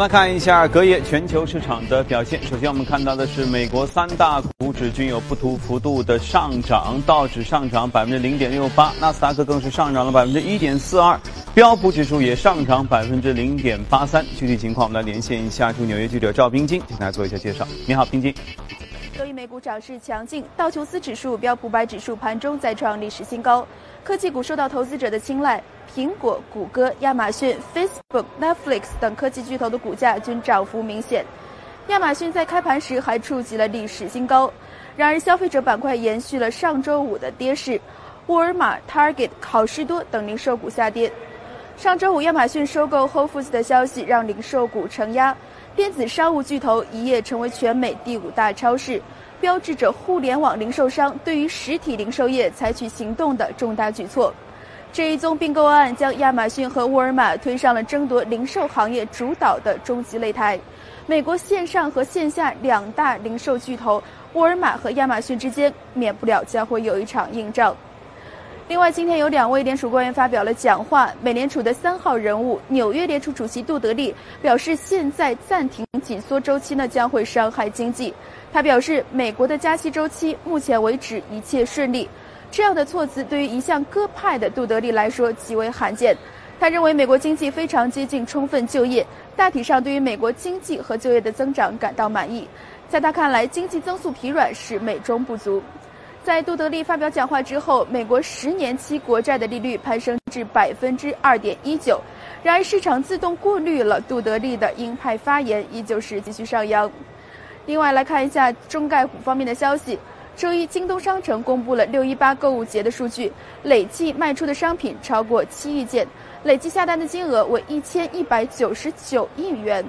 我们来看一下隔夜全球市场的表现。首先，我们看到的是美国三大股指均有不同幅度的上涨，道指上涨百分之零点六八，纳斯达克更是上涨了百分之一点四二，标普指数也上涨百分之零点八三。具体情况，我们来连线一下驻纽约记者赵冰晶，请大家做一下介绍。你好，冰晶。周一美股涨势强劲，道琼斯指数、标普百指数盘中再创历史新高，科技股受到投资者的青睐。苹果、谷歌、亚马逊、Facebook、Netflix 等科技巨头的股价均涨幅明显。亚马逊在开盘时还触及了历史新高。然而，消费者板块延续了上周五的跌势，沃尔玛、Target、好事多等零售股下跌。上周五，亚马逊收购 Whole Foods 的消息让零售股承压。电子商务巨头一夜成为全美第五大超市，标志着互联网零售商对于实体零售业采取行动的重大举措。这一宗并购案将亚马逊和沃尔玛推上了争夺零售行业主导的终极擂台。美国线上和线下两大零售巨头沃尔玛和亚马逊之间，免不了将会有一场硬仗。另外，今天有两位联储官员发表了讲话。美联储的三号人物、纽约联储主席杜德利表示，现在暂停紧缩周期呢将会伤害经济。他表示，美国的加息周期目前为止一切顺利。这样的措辞对于一向鸽派的杜德利来说极为罕见。他认为美国经济非常接近充分就业，大体上对于美国经济和就业的增长感到满意。在他看来，经济增速疲软是美中不足。在杜德利发表讲话之后，美国十年期国债的利率攀升至百分之二点一九。然而，市场自动过滤了杜德利的鹰派发言，依旧是继续上扬。另外，来看一下中概股方面的消息。周一，京东商城公布了六一八购物节的数据，累计卖出的商品超过七亿件，累计下单的金额为一千一百九十九亿元。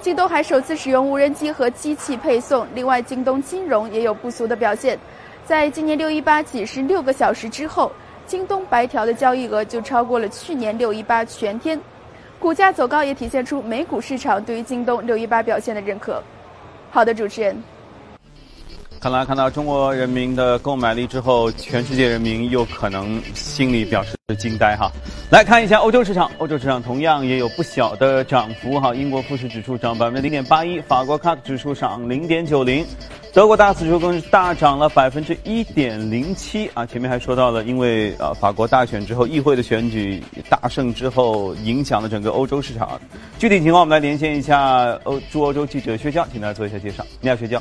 京东还首次使用无人机和机器配送，另外，京东金融也有不俗的表现，在今年六一八仅是六个小时之后，京东白条的交易额就超过了去年六一八全天，股价走高也体现出美股市场对于京东六一八表现的认可。好的，主持人。看来看到中国人民的购买力之后，全世界人民又可能心里表示惊呆哈。来看一下欧洲市场，欧洲市场同样也有不小的涨幅哈。英国富时指数涨百分之零点八一，法国 CAC 指数涨零点九零，德国大指数更是大涨了百分之一点零七啊。前面还说到了，因为呃法国大选之后，议会的选举大胜之后，影响了整个欧洲市场。具体情况我们来连线一下欧驻欧洲记者薛娇，请大家做一下介绍。你好，薛娇。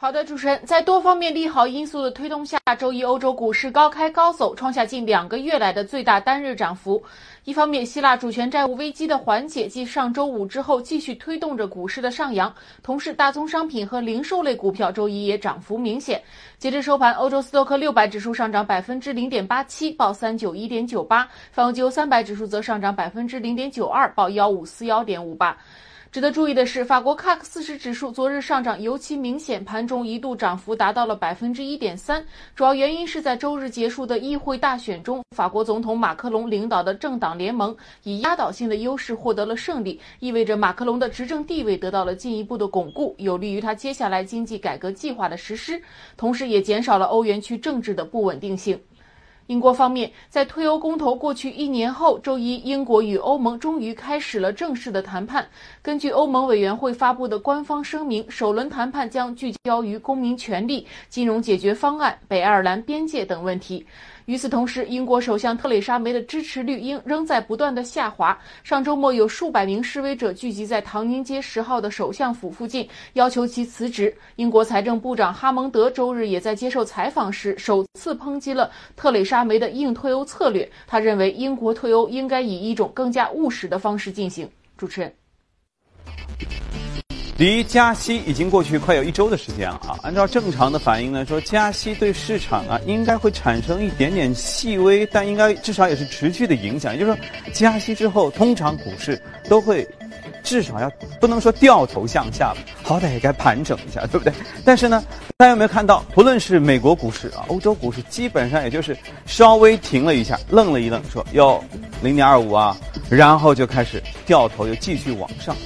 好的，主持人，在多方面利好因素的推动下，周一欧洲股市高开高走，创下近两个月来的最大单日涨幅。一方面，希腊主权债务危机的缓解继上周五之后继续推动着股市的上扬，同时大宗商品和零售类股票周一也涨幅明显。截至收盘，欧洲斯托克六百指数上涨百分之零点八七，报三九一点九八；泛欧欧三百指数则上涨百分之零点九二，报幺五四幺点五八。值得注意的是，法国 CAC 四十指数昨日上涨尤其明显，盘中一度涨幅达到了百分之一点三。主要原因是在周日结束的议会大选中，法国总统马克龙领导的政党联盟以压倒性的优势获得了胜利，意味着马克龙的执政地位得到了进一步的巩固，有利于他接下来经济改革计划的实施，同时也减少了欧元区政治的不稳定性。英国方面，在退欧公投过去一年后，周一，英国与欧盟终于开始了正式的谈判。根据欧盟委员会发布的官方声明，首轮谈判将聚焦于公民权利、金融解决方案、北爱尔兰边界等问题。与此同时，英国首相特蕾莎梅的支持率应仍在不断的下滑。上周末，有数百名示威者聚集在唐宁街十号的首相府附近，要求其辞职。英国财政部长哈蒙德周日也在接受采访时首次抨击了特蕾莎梅的硬退欧策略。他认为，英国退欧应该以一种更加务实的方式进行。主持人。离加息已经过去快有一周的时间了啊！按照正常的反应呢，说加息对市场啊应该会产生一点点细微，但应该至少也是持续的影响。也就是说，加息之后，通常股市都会至少要不能说掉头向下吧，好歹也该盘整一下，对不对？但是呢，大家有没有看到，不论是美国股市啊、欧洲股市，基本上也就是稍微停了一下，愣了一愣，说哟零点二五啊，然后就开始掉头又继续往上，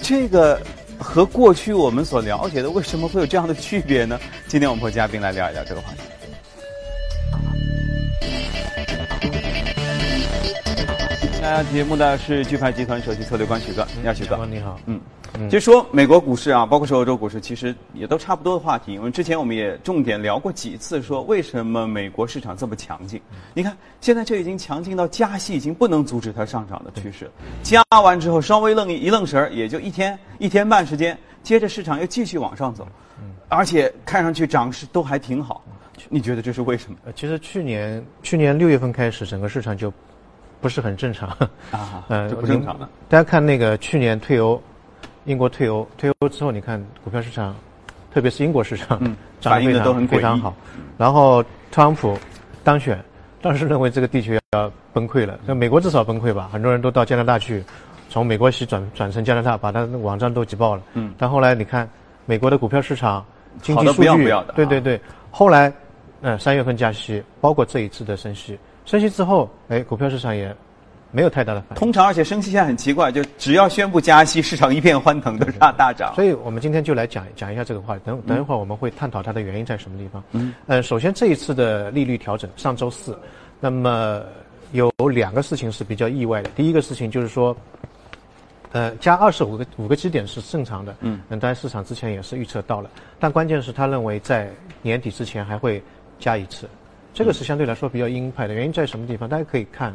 这个。和过去我们所了解的，为什么会有这样的区别呢？今天我们和嘉宾来聊一聊这个话题。亲爱家节目的是钜派集团首席策略官许哥，你好，许哥。你好。嗯，就说美国股市啊，包括说欧洲股市，其实也都差不多的话题。因为之前我们也重点聊过几次，说为什么美国市场这么强劲？你看，现在这已经强劲到加息已经不能阻止它上涨的趋势。加完之后稍微愣一愣神儿，也就一天一天半时间，接着市场又继续往上走，而且看上去涨势都还挺好。你觉得这是为什么？呃，其实去年去年六月份开始，整个市场就不是很正常啊，呃，不正常的。大家看那个去年退欧，英国退欧，退欧之后，你看股票市场，特别是英国市场，嗯，涨得都很非常好。然后特朗普当选，当时认为这个地球要崩溃了，那美国至少崩溃吧？很多人都到加拿大去，从美国西转转成加拿大，把他的网站都挤爆了。嗯。但后来你看，美国的股票市场经济数据，对对对，后来。嗯，三月份加息，包括这一次的升息，升息之后，哎，股票市场也没有太大的反应。通常，而且升息现在很奇怪，就只要宣布加息，市场一片欢腾，都是大大涨。所以我们今天就来讲讲一下这个话题。等等一会儿我们会探讨它的原因在什么地方。嗯，呃，首先这一次的利率调整，上周四，那么有两个事情是比较意外的。第一个事情就是说，呃，加二十五个五个基点是正常的。嗯，当然市场之前也是预测到了，但关键是他认为在年底之前还会。加一次，这个是相对来说比较鹰派的原因在什么地方？大家可以看，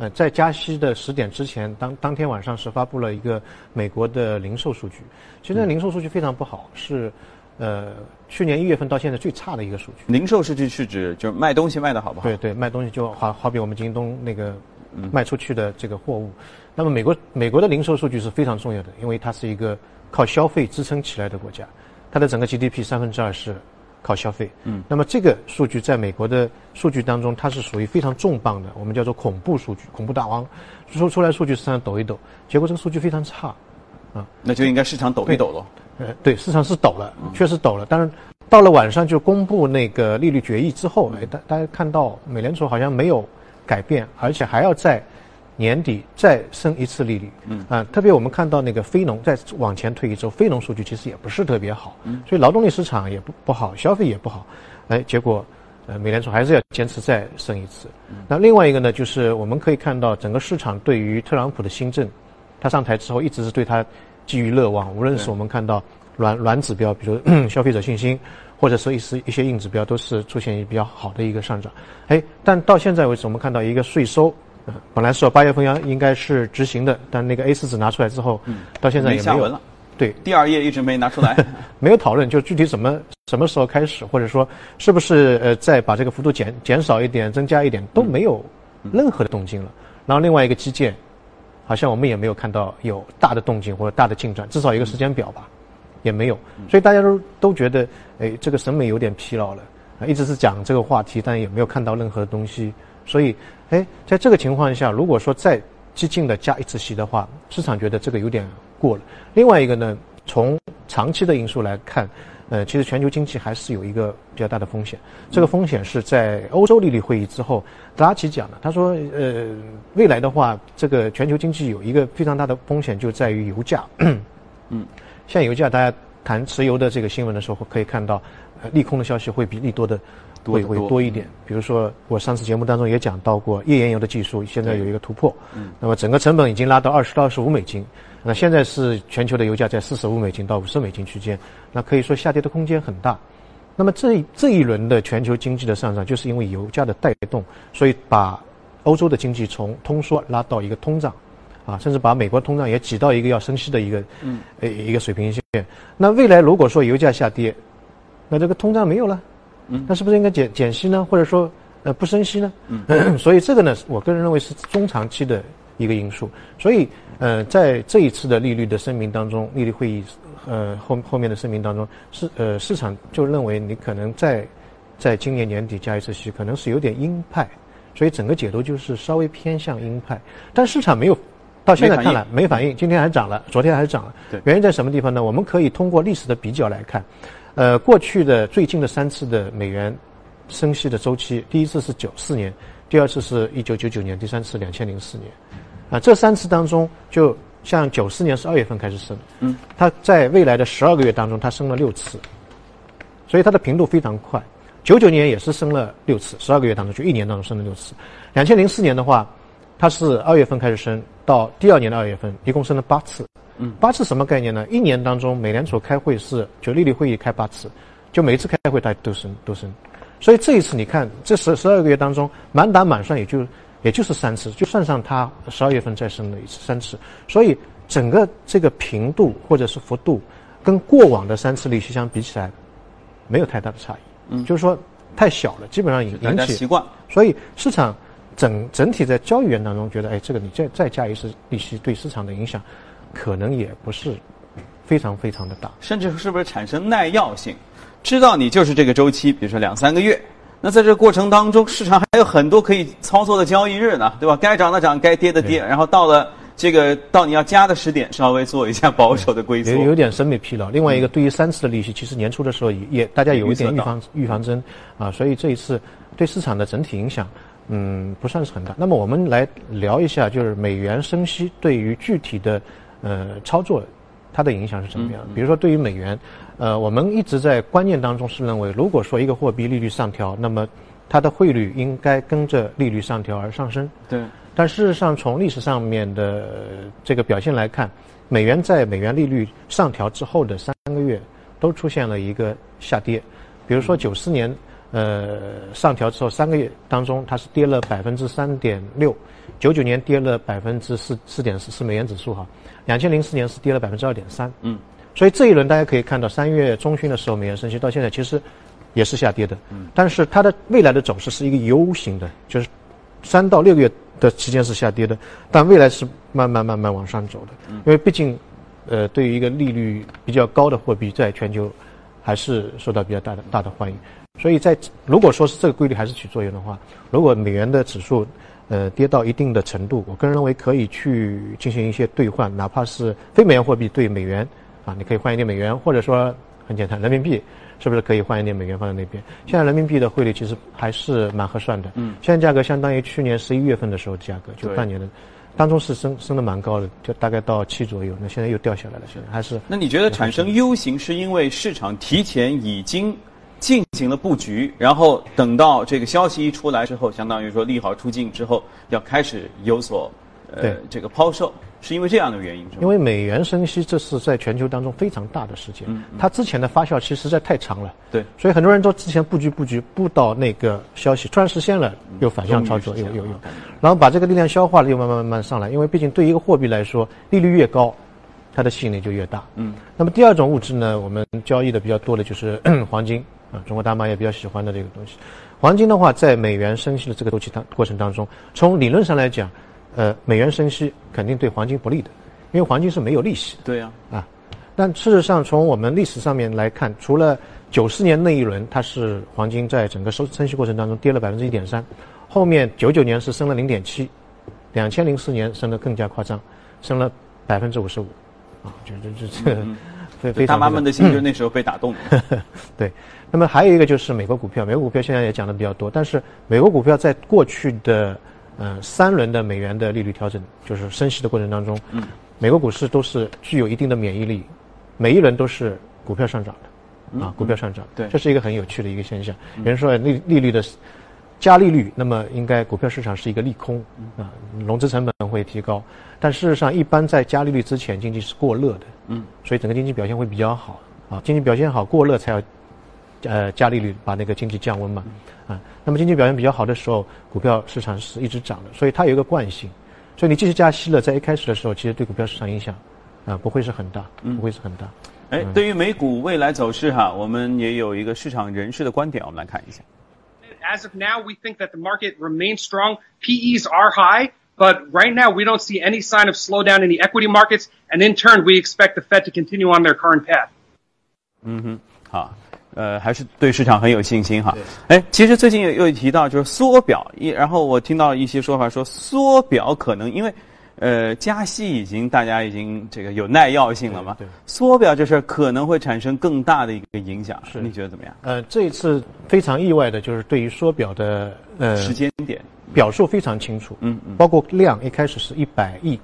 呃，在加息的十点之前，当当天晚上是发布了一个美国的零售数据，其实零售数据非常不好，是呃去年一月份到现在最差的一个数据。零售数据是指就是卖东西卖的好不好？对对，卖东西就好好比我们京东那个卖出去的这个货物。那么美国美国的零售数据是非常重要的，因为它是一个靠消费支撑起来的国家，它的整个 GDP 三分之二是。靠消费，嗯，那么这个数据在美国的数据当中，它是属于非常重磅的，我们叫做恐怖数据，恐怖大王，说出来数据市场抖一抖，结果这个数据非常差，啊，那就应该市场抖一抖了，呃，对，市场是抖了，确实抖了，但是到了晚上就公布那个利率决议之后，哎，大大家看到美联储好像没有改变，而且还要在。年底再升一次利率，嗯。啊，特别我们看到那个非农再往前推一周，非农数据其实也不是特别好，嗯，所以劳动力市场也不不好，消费也不好，哎，结果，呃，美联储还是要坚持再升一次。那另外一个呢，就是我们可以看到整个市场对于特朗普的新政，他上台之后一直是对他寄予乐望，无论是我们看到软软指标，比如消费者信心，或者说一些一些硬指标，都是出现比较好的一个上涨。哎，但到现在为止，我们看到一个税收。本来说八月份要应该是执行的，但那个 A 四纸拿出来之后，到现在也没有了。对，第二页一直没拿出来，没有讨论，就具体怎么什么时候开始，或者说是不是呃再把这个幅度减减少一点、增加一点，都没有任何的动静了。然后另外一个基建，好像我们也没有看到有大的动静或者大的进展，至少一个时间表吧，也没有。所以大家都都觉得，哎，这个审美有点疲劳了，一直是讲这个话题，但也没有看到任何的东西。所以，哎，在这个情况下，如果说再激进的加一次息的话，市场觉得这个有点过了。另外一个呢，从长期的因素来看，呃，其实全球经济还是有一个比较大的风险。这个风险是在欧洲利率会议之后，德拉奇讲的。他说，呃，未来的话，这个全球经济有一个非常大的风险，就在于油价。嗯，像油价，大家谈石油的这个新闻的时候，可以看到，呃，利空的消息会比利多的。会会多一点，比如说我上次节目当中也讲到过页岩油的技术现在有一个突破，嗯，那么整个成本已经拉到二十到二十五美金，那现在是全球的油价在四十五美金到五十美金区间，那可以说下跌的空间很大。那么这这一轮的全球经济的上涨，就是因为油价的带动，所以把欧洲的经济从通缩拉到一个通胀，啊，甚至把美国通胀也挤到一个要升息的一个嗯呃一个水平线。那未来如果说油价下跌，那这个通胀没有了。那是不是应该减减息呢？或者说，呃，不升息呢？嗯，所以这个呢，我个人认为是中长期的一个因素。所以，呃，在这一次的利率的声明当中，利率会议，呃，后后面的声明当中，市呃市场就认为你可能在在今年年底加一次息，可能是有点鹰派，所以整个解读就是稍微偏向鹰派。但市场没有到现在看来没反应，今天还涨了，昨天还涨了。对，原因在什么地方呢？我们可以通过历史的比较来看。呃，过去的最近的三次的美元升息的周期，第一次是九四年，第二次是一九九九年，第三次两千零四年。啊，这三次当中，就像九四年是二月份开始升，嗯，它在未来的十二个月当中，它升了六次，所以它的频度非常快。九九年也是升了六次，十二个月当中就一年当中升了六次。两千零四年的话，它是二月份开始升，到第二年的二月份，一共升了八次。嗯，八次什么概念呢？一年当中，美联储开会是就利率会议开八次，就每次开会它都升都升。所以这一次你看，这十十二个月当中，满打满算也就也就是三次，就算上它十二月份再升了一次三次。所以整个这个频度或者是幅度，跟过往的三次利息相比起来，没有太大的差异。嗯，就是说太小了，基本上引引起习惯。所以市场整整体在交易员当中觉得，哎，这个你再再加一次利息，对市场的影响可能也不是非常非常的大。甚至是不是产生耐药性？知道你就是这个周期，比如说两三个月。那在这个过程当中，市场还有很多可以操作的交易日呢，对吧？该涨的涨，该跌的跌，然后到了这个到你要加的时点，稍微做一下保守的龟缩有。有点审美疲劳。另外一个，对于三次的利息，其实年初的时候也也大家有一点预防预防针啊，所以这一次对市场的整体影响，嗯，不算是很大。那么我们来聊一下，就是美元升息对于具体的呃操作，它的影响是怎么样？比如说对于美元，呃，我们一直在观念当中是认为，如果说一个货币利率上调，那么它的汇率应该跟着利率上调而上升。对，但事实上，从历史上面的呃这个表现来看，美元在美元利率上调之后的三个月，都出现了一个下跌。比如说九四年，呃，上调之后三个月当中，它是跌了百分之三点六；九九年跌了百分之四四点四，是美元指数哈；两千零四年是跌了百分之二点三。嗯，所以这一轮大家可以看到，三月中旬的时候，美元升息到现在其实也是下跌的。嗯，但是它的未来的走势是一个 U 型的，就是三到六个月的期间是下跌的，但未来是慢慢慢慢往上走的。因为毕竟，呃，对于一个利率比较高的货币，在全球还是受到比较大的大的欢迎。所以在如果说是这个规律还是起作用的话，如果美元的指数呃跌到一定的程度，我个人认为可以去进行一些兑换，哪怕是非美元货币兑美元啊，你可以换一点美元，或者说很简单，人民币是不是可以换一点美元放在那边？现在人民币的汇率其实还是蛮合算的，嗯，现在价格相当于去年十一月份的时候价格，就半年的。当中是升升的蛮高的，就大概到七左右，那现在又掉下来了，现在还是那你觉得产生 U 型是因为市场提前已经进行了布局，然后等到这个消息一出来之后，相当于说利好出尽之后，要开始有所呃这个抛售，是因为这样的原因？因为美元升息，这是在全球当中非常大的事件。它之前的发酵期实在太长了，对所以很多人都之前布局布局布到那个消息突然实现了，又反向操作，又又又，然后把这个力量消化了，又慢慢慢慢上来。因为毕竟对一个货币来说，利率越高，它的吸引力就越大。嗯，那么第二种物质呢，我们交易的比较多的就是 黄金啊，中国大妈也比较喜欢的这个东西。黄金的话，在美元升息的这个周期当过程当中，从理论上来讲，呃，美元升息肯定对黄金不利的，因为黄金是没有利息的。对呀、啊。但事实上，从我们历史上面来看，除了九四年那一轮，它是黄金在整个收升息过程当中跌了百分之一点三，后面九九年是升了零点七，两千零四年升得更加夸张，升了百分之五十五，啊，就就就这个非非常大妈们的心就是那时候被打动的。对，那么还有一个就是美国股票，美国股票现在也讲的比较多，但是美国股票在过去的呃三轮的美元的利率调整，就是升息的过程当中，嗯，美国股市都是具有一定的免疫力，每一轮都是股票上涨的，啊，股票上涨，对这是一个很有趣的一个现象。有人说利利率的加利率，那么应该股票市场是一个利空啊，融资成本会提高，但事实上一般在加利率之前，经济是过热的，嗯，所以整个经济表现会比较好。啊，经济表现好过热才要呃加利率把那个经济降温嘛，啊，那么经济表现比较好的时候，股票市场是一直涨的，所以它有一个惯性，所以你继续加息了，在一开始的时候，其实对股票市场影响啊不会是很大，不会是很大。哎，对于美股未来走势哈，我们也有一个市场人士的观点，我们来看一下。As of now, we think that the market remains strong. PEs are high, but right now we don't see any sign of slowdown in the equity markets, and in turn, we expect the Fed to continue on their current path. 嗯哼，好，呃，还是对市场很有信心哈。哎，其实最近又又提到就是缩表，一然后我听到一些说法说缩表可能因为。 呃，加息已经大家已经这个有耐药性了嘛？对对缩表这事儿可能会产生更大的一个影响，是你觉得怎么样？呃，这一次非常意外的就是对于缩表的呃时间点，表述非常清楚，嗯嗯包括量一开始是一百亿，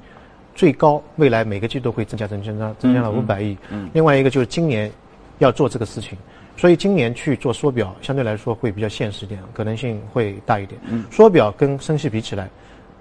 最高未来每个季度会增加增加增加增加了五百亿，嗯另外一个就是今年要做这个事情，所以今年去做缩表相对来说会比较现实一点，可能性会大一点。嗯缩表跟升息比起来，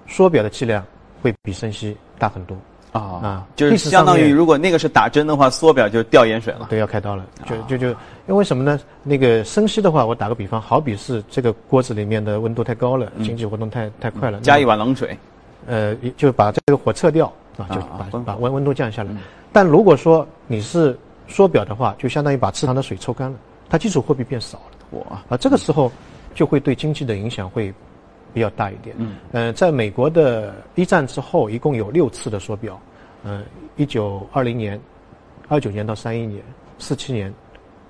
缩表的剂量会比升息大很多。啊啊就是相当于如果那个是打针的话，缩表就掉盐水了。对，要开刀了。就就就，因为什么呢？那个升息的话，我打个比方，好比是这个锅子里面的温度太高了，经济活动太太快了，加一碗冷水，呃，就把这个火撤掉啊，就把把温温度降下来。但如果说你是缩表的话，就相当于把池塘的水抽干了，它基础货币变少了。我啊，这个时候就会对经济的影响会比较大一点。嗯，呃，在美国的一战之后，一共有六次的缩表，呃，一九二零年、二九年到三一年、四七年、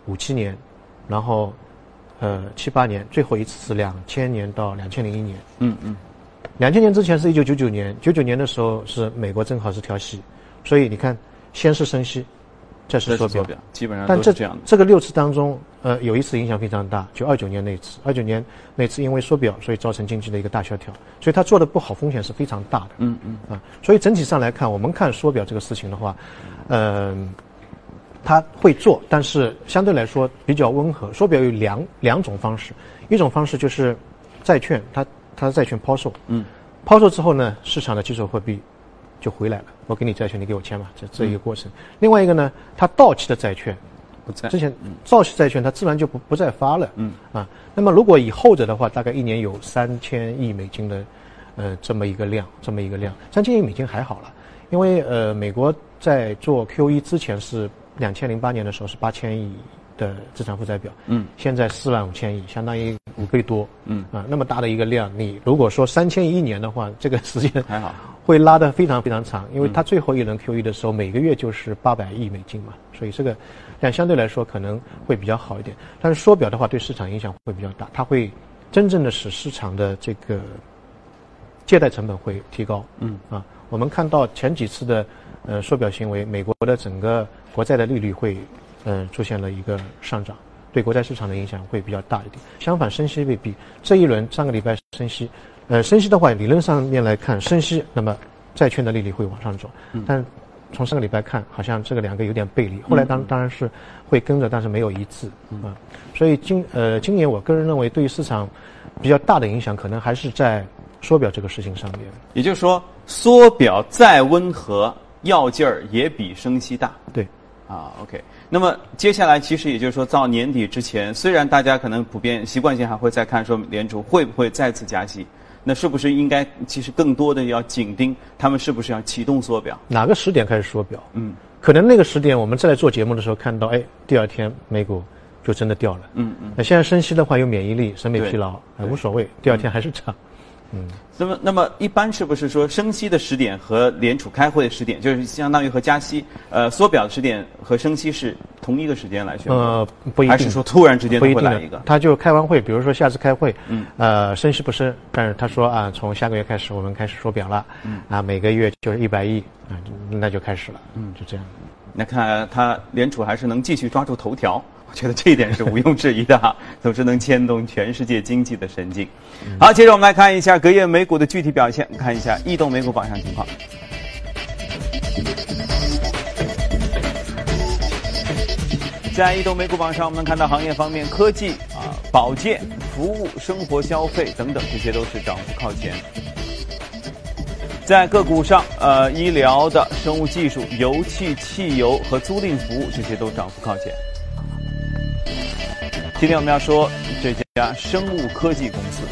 五七年，然后呃七八年，最后一次是两千年到两千零一年。嗯嗯，两千年之前是一九九九年，九九年的时候是美国正好是调息，所以你看，先是升息，再是缩表。这是缩表，基本上但这这样的。这个六次当中，呃，有一次影响非常大，就二九年那次。二九年那次因为缩表，所以造成经济的一个大萧条，所以他做的不好，风险是非常大的。嗯嗯啊，所以整体上来看，我们看缩表这个事情的话，嗯、他会做，但是相对来说比较温和。缩表有两两种方式，一种方式就是债券，它它债券抛售，嗯，抛售之后呢，市场的基础货币就回来了，我给你债券，你给我签吧，这这一个过程。另外一个呢，它到期的债券，不在。之前到期债券它自然就不不再发了，嗯。啊，那么如果以后者的话，大概一年有三千亿美金的，呃，这么一个量，这么一个量，三千亿美金还好了，因为呃，美国在做 QE 之前是两千零八年的时候是八千亿的资产负债表，嗯，现在四万五千亿，相当于五倍多，嗯。啊，那么大的一个量，你如果说三千亿一年的话，这个时间还好会拉得非常非常长，因为它最后一轮 QE 的时候，每个月就是八百亿美金嘛，所以这个量相对来说可能会比较好一点。但是缩表的话，对市场影响会比较大，它会真正的使市场的这个借贷成本会提高。嗯啊，我们看到前几次的呃缩表行为，美国的整个国债的利率会嗯、呃出现了一个上涨。对国债市场的影响会比较大一点。相反，升息未必。这一轮上个礼拜升息，呃，升息的话，理论上面来看，升息，那么债券的利率会往上走。但从上个礼拜看，好像这个两个有点背离。后来当当然是会跟着，但是没有一致啊。所以今呃今年我个人认为，对于市场比较大的影响，可能还是在缩表这个事情上面。也就是说，缩表再温和，要劲儿也比升息大。对，啊，OK。那么接下来，其实也就是说，到年底之前，虽然大家可能普遍习惯性还会再看说联储会不会再次加息，那是不是应该其实更多的要紧盯他们是不是要启动缩表？哪个时点开始缩表？嗯可能那个时点我们再来做节目的时候看到，哎，第二天美股就真的掉了。嗯嗯。那现在升息的话有免疫力、审美疲劳，哎，无所谓，第二天还是涨。那么，那么一般是不是说升息的时点和联储开会的时点，就是相当于和加息，呃，缩表的时点和升息是同一个时间来选？呃，不一定，还是说突然之间会来一个？他就开完会，比如说下次开会，嗯，呃，升息不升，但是他说啊，从下个月开始我们开始缩表了，嗯，啊，每个月就是一百亿，啊，那就开始了，嗯，就这样。那看来他联储还是能继续抓住头条，我觉得这一点是毋庸置疑的哈，总是能牵动全世界经济的神经。好，接着我们来看一下隔夜美股的具体表现，看一下异动美股榜上情况。在移动美股榜上，我们能看到行业方面，科技啊、保健、服务、生活消费等等，这些都是涨幅靠前。在个股上，呃，医疗的、生物技术、油气、汽油和租赁服务这些都涨幅靠前。今天我们要说这家生物科技公司，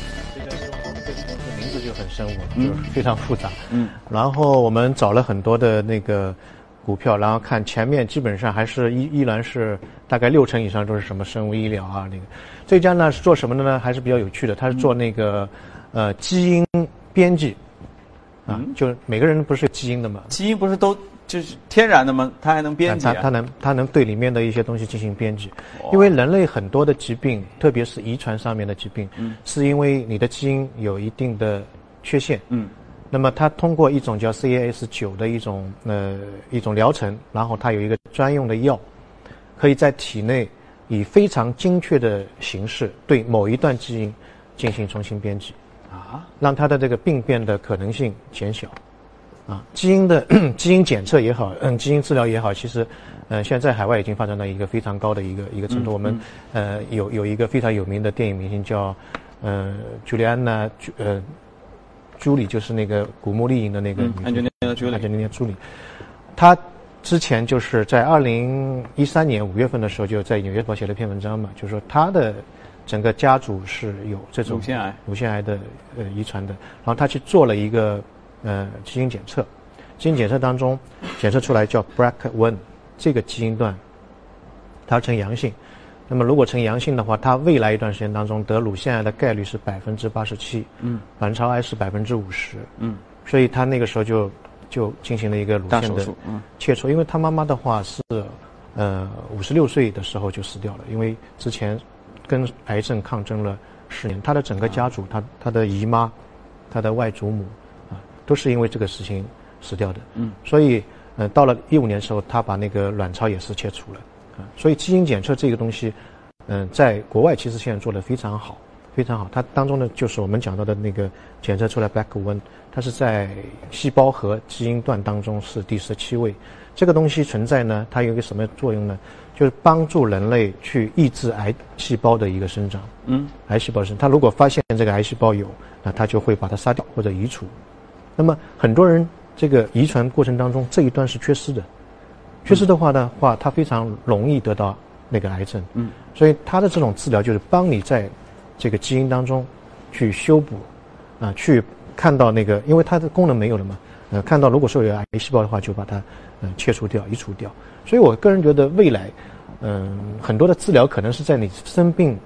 名字就很生物，嗯。就是非常复杂。嗯，然后我们找了很多的那个股票，然后看前面基本上还是依依然是大概六成以上都是什么生物医疗啊那个。这家呢是做什么的呢？还是比较有趣的，它是做那个呃基因编辑。啊，就是每个人不是有基因的嘛，基因不是都就是天然的吗？它还能编辑、啊？它它能它能对里面的一些东西进行编辑，因为人类很多的疾病，特别是遗传上面的疾病，是因为你的基因有一定的缺陷，嗯，那么它通过一种叫 CAS 九的一种呃一种疗程，然后它有一个专用的药，可以在体内以非常精确的形式对某一段基因进行重新编辑，啊，让它的这个病变的可能性减小。啊，基因的 基因检测也好，嗯，基因治疗也好，其实，呃，现在在海外已经发展到一个非常高的一个一个程度。我们呃有有一个非常有名的电影明星叫，呃，朱莉安娜，呃，朱莉，就是那个古墓丽影的那个女安吉丽娜·朱莉安吉丽娜·朱莉，她之前就是在二零一三年五月份的时候，就在《纽约时报》写了一篇文章嘛，就是说她的整个家族是有这种乳腺癌。乳腺癌的呃遗传的，然后她去做了一个呃基因检测，基因检测当中检测出来叫 BRCA1 这个基因段，它呈阳性。那么如果呈阳性的话，它未来一段时间当中得乳腺癌的概率是百分之八十七，嗯，卵巢癌是百分之五十，嗯，所以他那个时候就就进行了一个乳腺的切除，因为他妈妈的话是，呃，五十六岁的时候就死掉了，因为之前跟癌症抗争了十年，他的整个家族，他他的姨妈，他的外祖母，啊，都是因为这个事情死掉的，嗯，所以，呃，到了一五年的时候，他把那个卵巢也是切除了，啊，所以基因检测这个东西，嗯、在国外其实现在做的非常好，非常好。它当中呢，就是我们讲到的那个检测出来 black one，它是在细胞和基因段当中是第十七位。这个东西存在呢，它有一个什么作用呢？就是帮助人类去抑制癌细胞的一个生长。嗯，癌细胞生，它如果发现这个癌细胞有，那它就会把它杀掉或者移除。那么很多人这个遗传过程当中这一段是缺失的，缺失的话的话，它非常容易得到那个癌症。嗯，所以它的这种治疗就是帮你在这个基因当中去修补，啊，去看到那个，因为它的功能没有了嘛，呃，看到如果说有癌细胞的话，就把它呃切除掉、移除掉。所以我个人觉得未来，嗯、很多的治疗可能是在你生病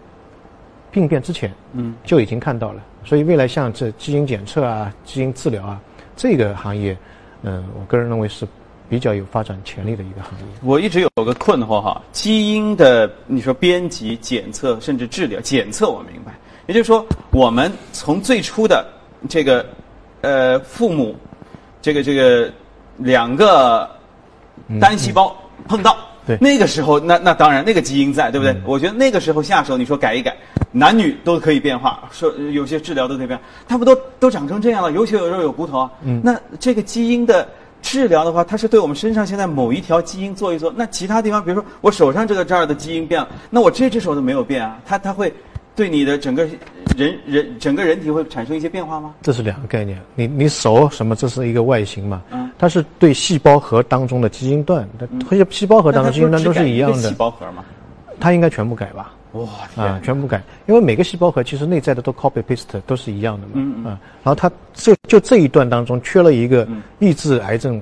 病变之前，嗯，就已经看到了。所以未来像这基因检测啊、基因治疗啊这个行业，嗯、我个人认为是比较有发展潜力的一个行业。我一直有个困惑哈，基因的你说编辑、检测甚至治疗，检测我明白，也就是说，我们从最初的这个呃父母，这个这个两个单细胞碰到，对那个时候那那当然那个基因在，对不对？我觉得那个时候下手，你说改一改，男女都可以变化，说有些治疗都可以变化，他不都都长成这样了，有血有肉有骨头啊。嗯那这个基因的治疗的话，它是对我们身上现在某一条基因做一做，那其他地方，比如说我手上这个这儿的基因变了，那我这只手都没有变啊，它它会对你的整个人人整个人体会产生一些变化吗？这是两个概念。你你手什么？这是一个外形嘛？嗯它是对细胞核当中的基因段，它细胞核当中基因段都是一样的细，胞核嘛？它应该全部改吧？哇啊天，！全部改，因为每个细胞核其实内在的都 copy paste 都是一样的嘛。嗯嗯啊，然后它就就这一段当中缺了一个嗯抑制癌症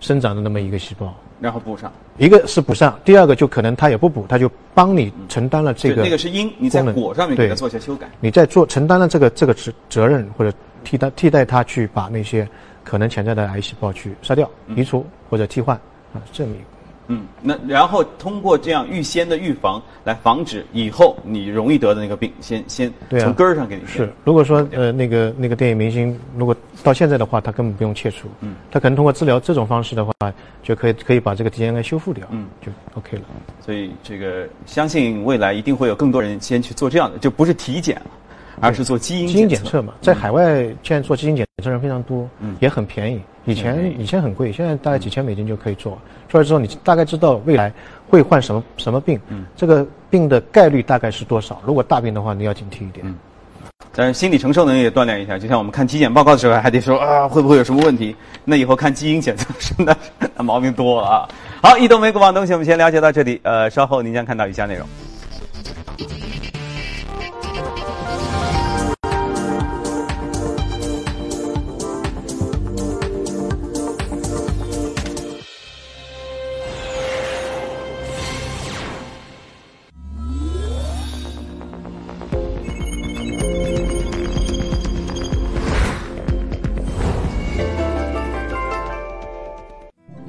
生长的那么一个细胞，然后补上，一个是补上，第二个就可能它也不补，它就帮你承担了这个对那个是因，你在果上面给它做一些修改。你在做承担了这个这个责责任或者替代替代它去把那些可能潜在的癌细胞去杀掉、移除或者替换啊，这么一个。嗯，那然后通过这样预先的预防来防止以后你容易得的那个病，先先从根儿上给你是，如果说呃那个那个电影明星，如果到现在的话，他根本不用切除，嗯，他可能通过治疗这种方式的话，就可以可以把这个 DNA 修复掉，嗯，就 OK 了。所以这个相信未来一定会有更多人先去做这样的，就不是体检了，而是做基因基因检测。嘛，在海外现在做基因检测人非常多，嗯也很便宜。以前以前很贵，现在大概几千美金就可以做。做了之后，你大概知道未来会患什么什么病，嗯这个病的概率大概是多少。如果大病的话，你要警惕一点。嗯但是心理承受能力也锻炼一下，就像我们看体检报告的时候，还得说啊会不会有什么问题？那以后看基因检测 是那那毛病多了啊。好，一动美股网东西我们先了解到这里，呃，稍后您将看到以下内容。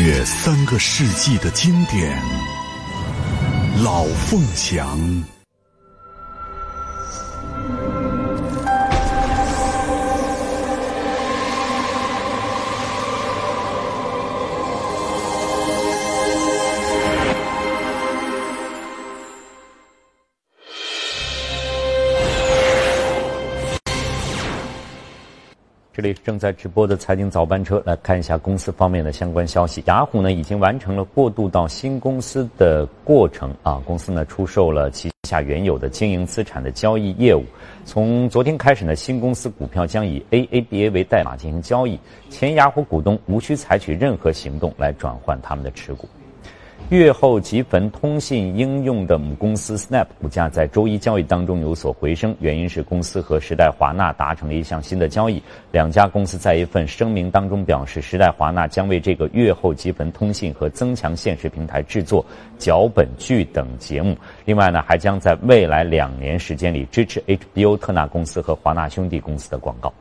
约三个世纪的经典，老凤祥。这里是正在直播的财经早班车，来看一下公司方面的相关消息。雅虎呢已经完成了过渡到新公司的过程啊，公司呢出售了旗下原有的经营资产的交易业务。从昨天开始呢，新公司股票将以 AABA 为代码进行交易，前雅虎股东无需采取任何行动来转换他们的持股。月后即焚通信应用的母公司 Snap 股价在周一交易当中有所回升，原因是公司和时代华纳达成了一项新的交易。两家公司在一份声明当中表示，时代华纳将为这个月后即焚通信和增强现实平台制作脚本剧等节目。另外呢，还将在未来两年时间里支持 HBO 特纳公司和华纳兄弟公司的广告。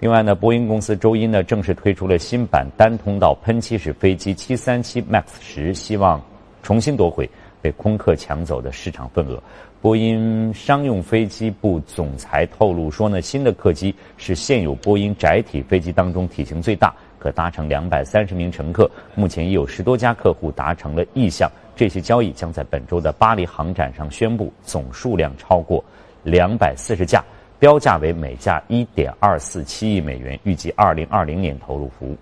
另外呢，波音公司周一呢正式推出了新版单通道喷气式飞机737 MAX 十，希望重新夺回被空客抢走的市场份额。波音商用飞机部总裁透露说呢，新的客机是现有波音窄体飞机当中体型最大，可搭乘两百三十名乘客。目前已有十多家客户达成了意向，这些交易将在本周的巴黎航展上宣布，总数量超过两百四十架。标价为每架一点二四七亿美元，预计二零二零年投入服务。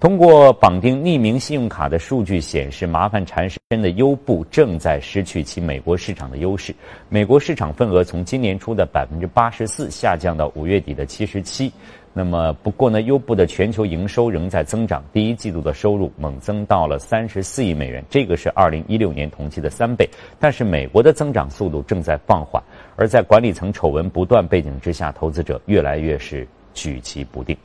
通过绑定匿名信用卡的数据显示，麻烦缠身的优步正在失去其美国市场的优势。美国市场份额从今年初的百分之八十四下降到五月底的七十七。那么，不过呢，优步的全球营收仍在增长，第一季度的收入猛增到了三十四亿美元，这个是二零一六年同期的三倍。但是，美国的增长速度正在放缓，而在管理层丑闻不断背景之下，投资者越来越是举棋不定。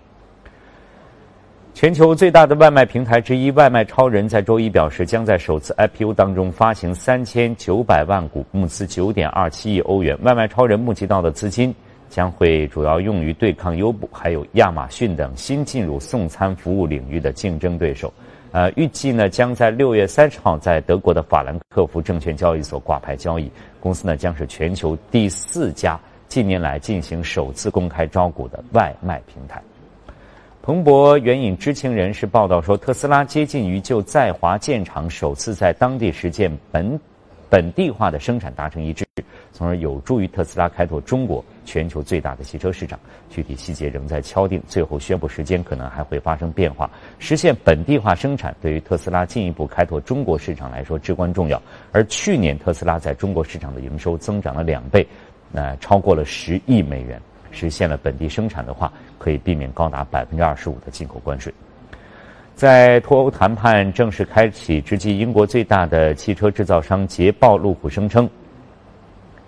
全球最大的外卖平台之一外卖超人在周一表示，将在首次 IPO 当中发行三千九百万股，募资九点二七亿欧元。外卖超人募集到的资金将会主要用于对抗优步、还有亚马逊等新进入送餐服务领域的竞争对手。呃，预计呢将在六月三十号在德国的法兰克福证券交易所挂牌交易。公司呢将是全球第四家近年来进行首次公开招股的外卖平台。彭博援引知情人士报道说，特斯拉接近于就在华建厂首次在当地实践本本地化的生产达成一致，从而有助于特斯拉开拓中国全球最大的汽车市场。具体细节仍在敲定，最后宣布时间可能还会发生变化。实现本地化生产对于特斯拉进一步开拓中国市场来说至关重要。而去年特斯拉在中国市场的营收增长了两倍，那超过了十亿美元。实现了本地生产的话，可以避免高达百分之二十五的进口关税。在脱欧谈判正式开启之际，英国最大的汽车制造商捷豹路虎声称，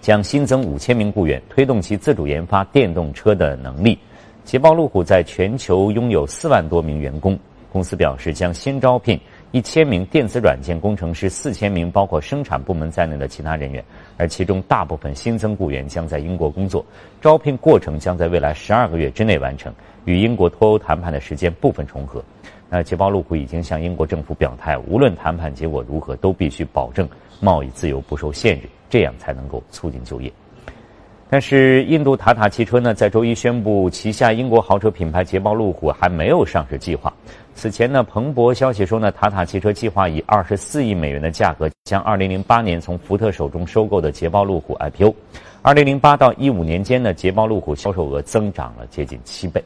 将新增五千名雇员，推动其自主研发电动车的能力。捷豹路虎在全球拥有四万多名员工，公司表示将先招聘。一千名电子软件工程师，四千名包括生产部门在内的其他人员，而其中大部分新增雇员将在英国工作。招聘过程将在未来十二个月之内完成，与英国脱欧谈判的时间部分重合。那捷豹路虎已经向英国政府表态，无论谈判结果如何，都必须保证贸易自由不受限制，这样才能够促进就业。但是，印度塔塔汽车呢，在周一宣布，旗下英国豪车品牌捷豹路虎还没有上市计划。此前呢，彭博消息说呢，塔塔汽车计划以二十四亿美元的价格将二零零八年从福特手中收购的捷豹路虎 IPO。二零零八到一五年间呢，捷豹路虎销售额增长了接近七倍。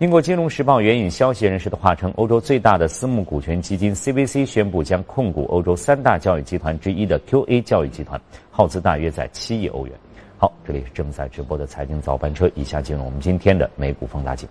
英国金融时报援引消息人士的话称，欧洲最大的私募股权基金 CVC 宣布将控股欧洲三大教育集团之一的 QA 教育集团，耗资大约在七亿欧元。好，这里是正在直播的财经早班车，以下进入我们今天的美股放大镜。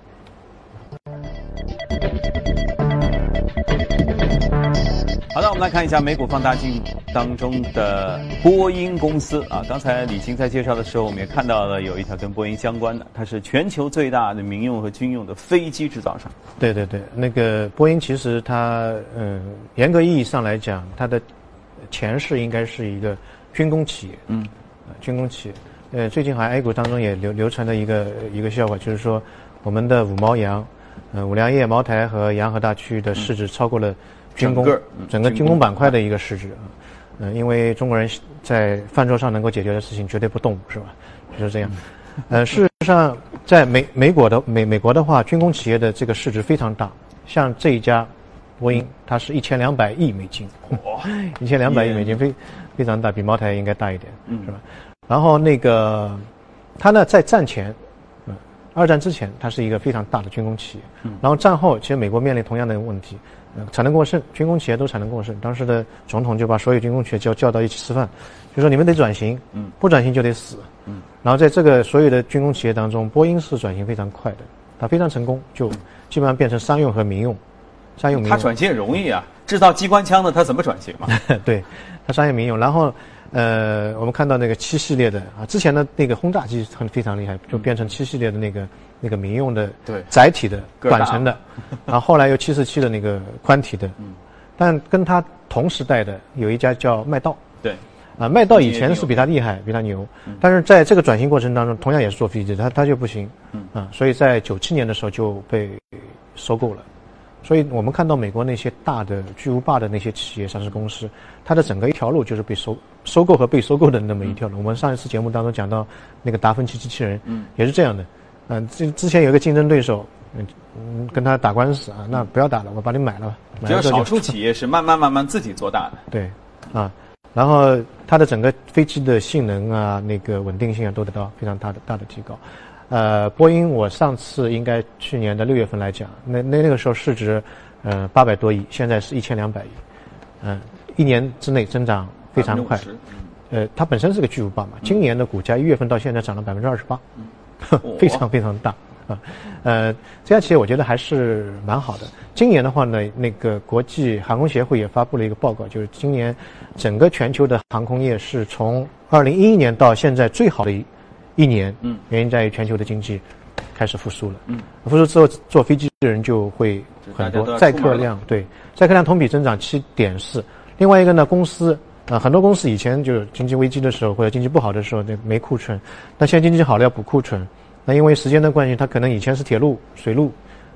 好的，我们来看一下美股放大镜当中的波音公司啊。刚才李晴在介绍的时候，我们也看到了有一条跟波音相关的，它是全球最大的民用和军用的飞机制造商。对对对，那个波音其实它嗯，严格意义上来讲，它的前世应该是一个军工企业，嗯，军工企业。呃，最近好像 A 股当中也流流传的一个一个笑话，就是说我们的五毛羊呃，五粮液、茅台和洋河大区的市值超过了军工整个军军工工板块的一个市值啊。嗯，因为中国人在饭桌上能够解决的事情绝对不动，是吧？就是这样。呃，事实上，在美美国的美美国的话，军工企业的这个市值非常大，像这一家波音，它是一千两百亿美金，一千两百亿美金非非常大，比茅台应该大一点，嗯是吧？然后那个它呢，在战前，嗯，二战之前，它是一个非常大的军工企业，嗯然后战后，其实美国面临同样的问题，呃，产能过剩，军工企业都产能过剩。当时的总统就把所有军工企业叫叫到一起吃饭，就说你们得转型，嗯不转型就得死，嗯。然后在这个所有的军工企业当中，波音是转型非常快的，它非常成功，就基本上变成商用和民用，商用民用。它转型也容易啊，制造机关枪的它怎么转型嘛？对，它商业民用。然后，呃，我们看到那个七系列的啊，之前的那个轰炸机很非常厉害，就变成七系列的那个那个民用的对。载体的短程的，然后后来又七四七的那个宽体的，嗯。但跟它同时代的有一家叫麦道。对，啊，麦道以前是比它厉害，比它牛，但是在这个转型过程当中，同样也是做飞机，它它就不行，嗯。啊，所以在九七年的时候就被收购了。所以我们看到美国那些大的巨无霸的那些企业上市公司，它的整个一条路就是被收收购和被收购的那么一条路。我们上一次节目当中讲到那个达芬奇机器人，嗯。也是这样的。嗯、之之前有一个竞争对手，嗯嗯，跟他打官司啊，那不要打了，我把你买了。买只有了之后就少数企业是慢慢慢慢自己做大的。对，啊，然后它的整个飞机的性能啊，那个稳定性啊，都得到非常大的大的提高。呃，波音我上次应该去年的六月份来讲，那那那个时候市值呃八百多亿，现在是一千两百亿，嗯、一年之内增长非常快。50%呃，它本身是个巨无霸嘛，今年的股价一月份到现在涨了百分之二十八，非常非常大啊。呃，这家企业我觉得还是蛮好的。今年的话呢，那个国际航空协会也发布了一个报告，就是今年整个全球的航空业是从二零一一年到现在最好的一一年。嗯，原因在于全球的经济开始复苏了。嗯，复苏之后，坐飞机的人就会很多，载客量对载客量同比增长七点四。另外一个呢，公司啊、很多公司以前就是经济危机的时候或者经济不好的时候，那没库存，那现在经济好了要补库存。那因为时间的关系，它可能以前是铁路、水路，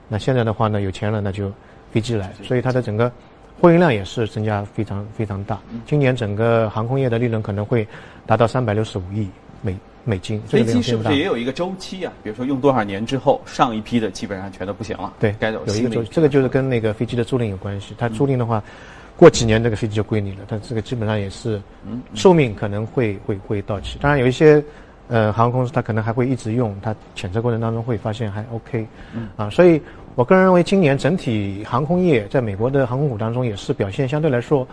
那现在的话呢，有钱了那就飞机来，所以它的整个货运量也是增加非常非常大。嗯今年整个航空业的利润可能会达到三百六十五亿美美金，这飞机是不是也有一个周期啊？比如说用多少年之后，上一批的基本上全都不行了，对，该走有一个周期，这个就是跟那个飞机的租赁有关系。它租赁的话，过几年这个飞机就归你了，但这个基本上也是嗯寿命可能会会会到期。当然有一些呃航空公司它可能还会一直用，它检测过程当中会发现还 OK，嗯啊，所以我个人认为今年整体航空业在美国的航空股当中也是表现相对来说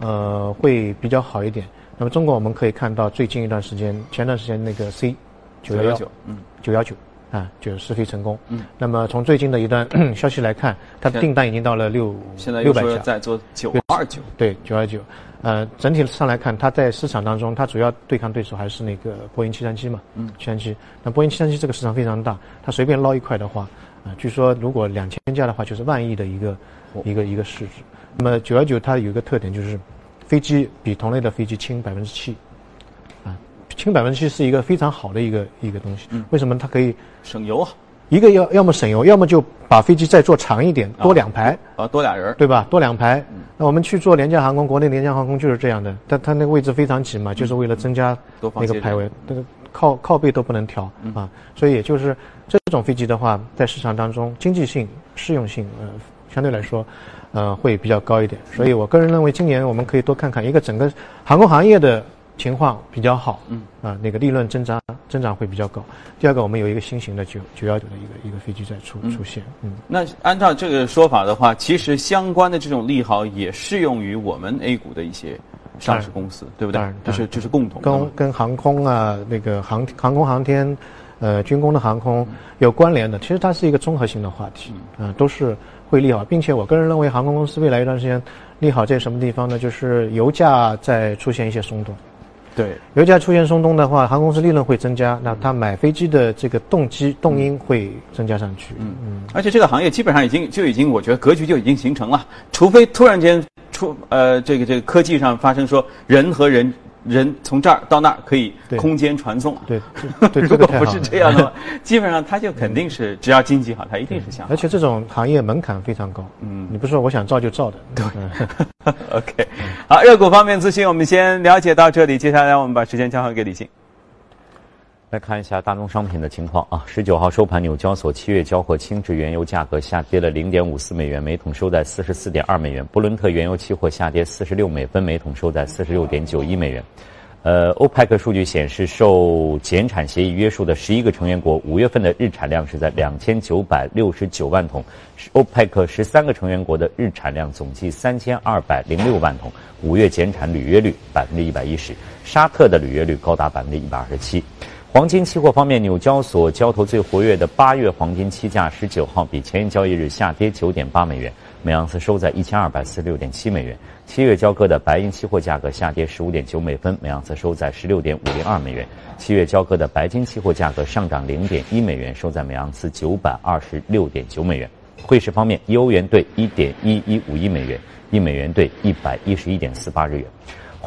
呃会比较好一点。那么中国我们可以看到最近一段时间，前段时间那个 C 九幺幺919嗯九幺九啊，就是试飞成功。嗯，那么从最近的一段 消息来看，它的订单已经到了六现在六百架，在做九二九，对九二九。呃，整体上来看，它在市场当中，它主要对抗对手还是那个波音七三七嘛，嗯七三七。那波音七三七这个市场非常大，它随便捞一块的话，啊、据说如果两千架的话，就是万亿的一个、一个一个市值。那么九幺九它有一个特点就是，飞机比同类的飞机轻百分之七，啊，轻百分之七是一个非常好的一个一个东西。为什么它可以省油啊？一个要要么省油，要么就把飞机再做长一点，多两排。啊，多俩人，对吧？多两排。那我们去做廉价航空，国内廉价航空就是这样的，但它那个位置非常挤嘛，就是为了增加那个排位，那个靠靠背都不能调啊。所以也就是这种飞机的话，在市场当中经济性、适用性，呃，相对来说，呃，会比较高一点。所以我个人认为，今年我们可以多看看一个整个航空行业的情况比较好，嗯，啊，那个利润增长增长会比较高。第二个，我们有一个新型的九九幺九的一个一个飞机在出出现，嗯。那按照这个说法的话，其实相关的这种利好也适用于我们 A 股的一些上市公司，对不对当然？这是这是共同的。跟跟航空啊，那个航航空航天，呃，军工的航空有关联的。其实它是一个综合性的话题，啊、都是会利好，并且我个人认为航空公司未来一段时间利好在什么地方呢？就是油价在出现一些松动。对，油价出现松动的话，航空公司利润会增加，那它买飞机的这个动机动因会增加上去。嗯。嗯，而且这个行业基本上已经就已经，我觉得格局就已经形成了，除非突然间出呃这个这个科技上发生说人和人人从这儿到那儿可以空间传送。对，对，如果不是这样的话，基本上它就肯定是只要经济好，它一定是想。而且这种行业门槛非常高，嗯，你不是说我想造就造的。对，OK，好，热股方面资讯我们先了解到这里，接下来我们把时间交还给李静。来看一下大宗商品的情况啊，十九号收盘，纽交所七月交货轻质原油价格下跌了零点五四美元每桶，收在四十四点二美元；布伦特原油期货下跌四十六美分每桶，收在四十六点九一美元。呃，欧派克数据显示，受减产协议约束的十一个成员国五月份的日产量是在两千九百六十九万桶，欧派克十三个成员国的日产量总计三千二百零六万桶，五月减产履约率百分之一百一十，沙特的履约率高达百分之一百二十七。黄金期货方面，纽交所交投最活跃的八月黄金期价，十九号比前一交易日下跌九点八美元，每盎司收在一千二百四十六点七美元。七月交割的白银期货价格下跌十五点九美分，每盎司收在十六点五零二美元。七月交割的白金期货价格上涨零点一美元，收在每盎司九百二十六点九美元。汇市方面，一欧元兑一点一一五一美元，一美元兑一百一十一点四八日元。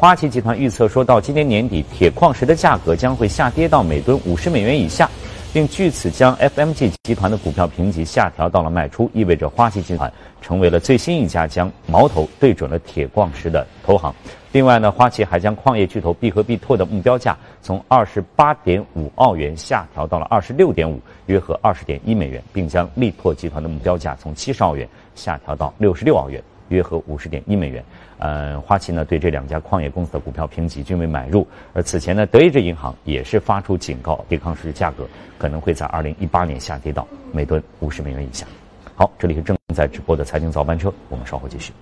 花旗集团预测说，到今年年底，铁矿石的价格将会下跌到每吨五十美元以下，并据此将 FMG 集团的股票评级下调到了卖出，意味着花旗集团成为了最新一家将矛头对准了铁矿石的投行。另外呢，花旗还将矿业巨头必和必拓的目标价从二十八点五澳元下调到了二十六点五，约合二十点一美元，并将力拓集团的目标价从七十澳元下调到六十六澳元，约合五十点一美元。呃，花旗呢对这两家矿业公司的股票评级均为买入，而此前呢，德意志银行也是发出警告，铁矿石价格可能会在二零一八年下跌到每吨五十美元以下。好，这里是正在直播的财经早班车，我们稍后继续。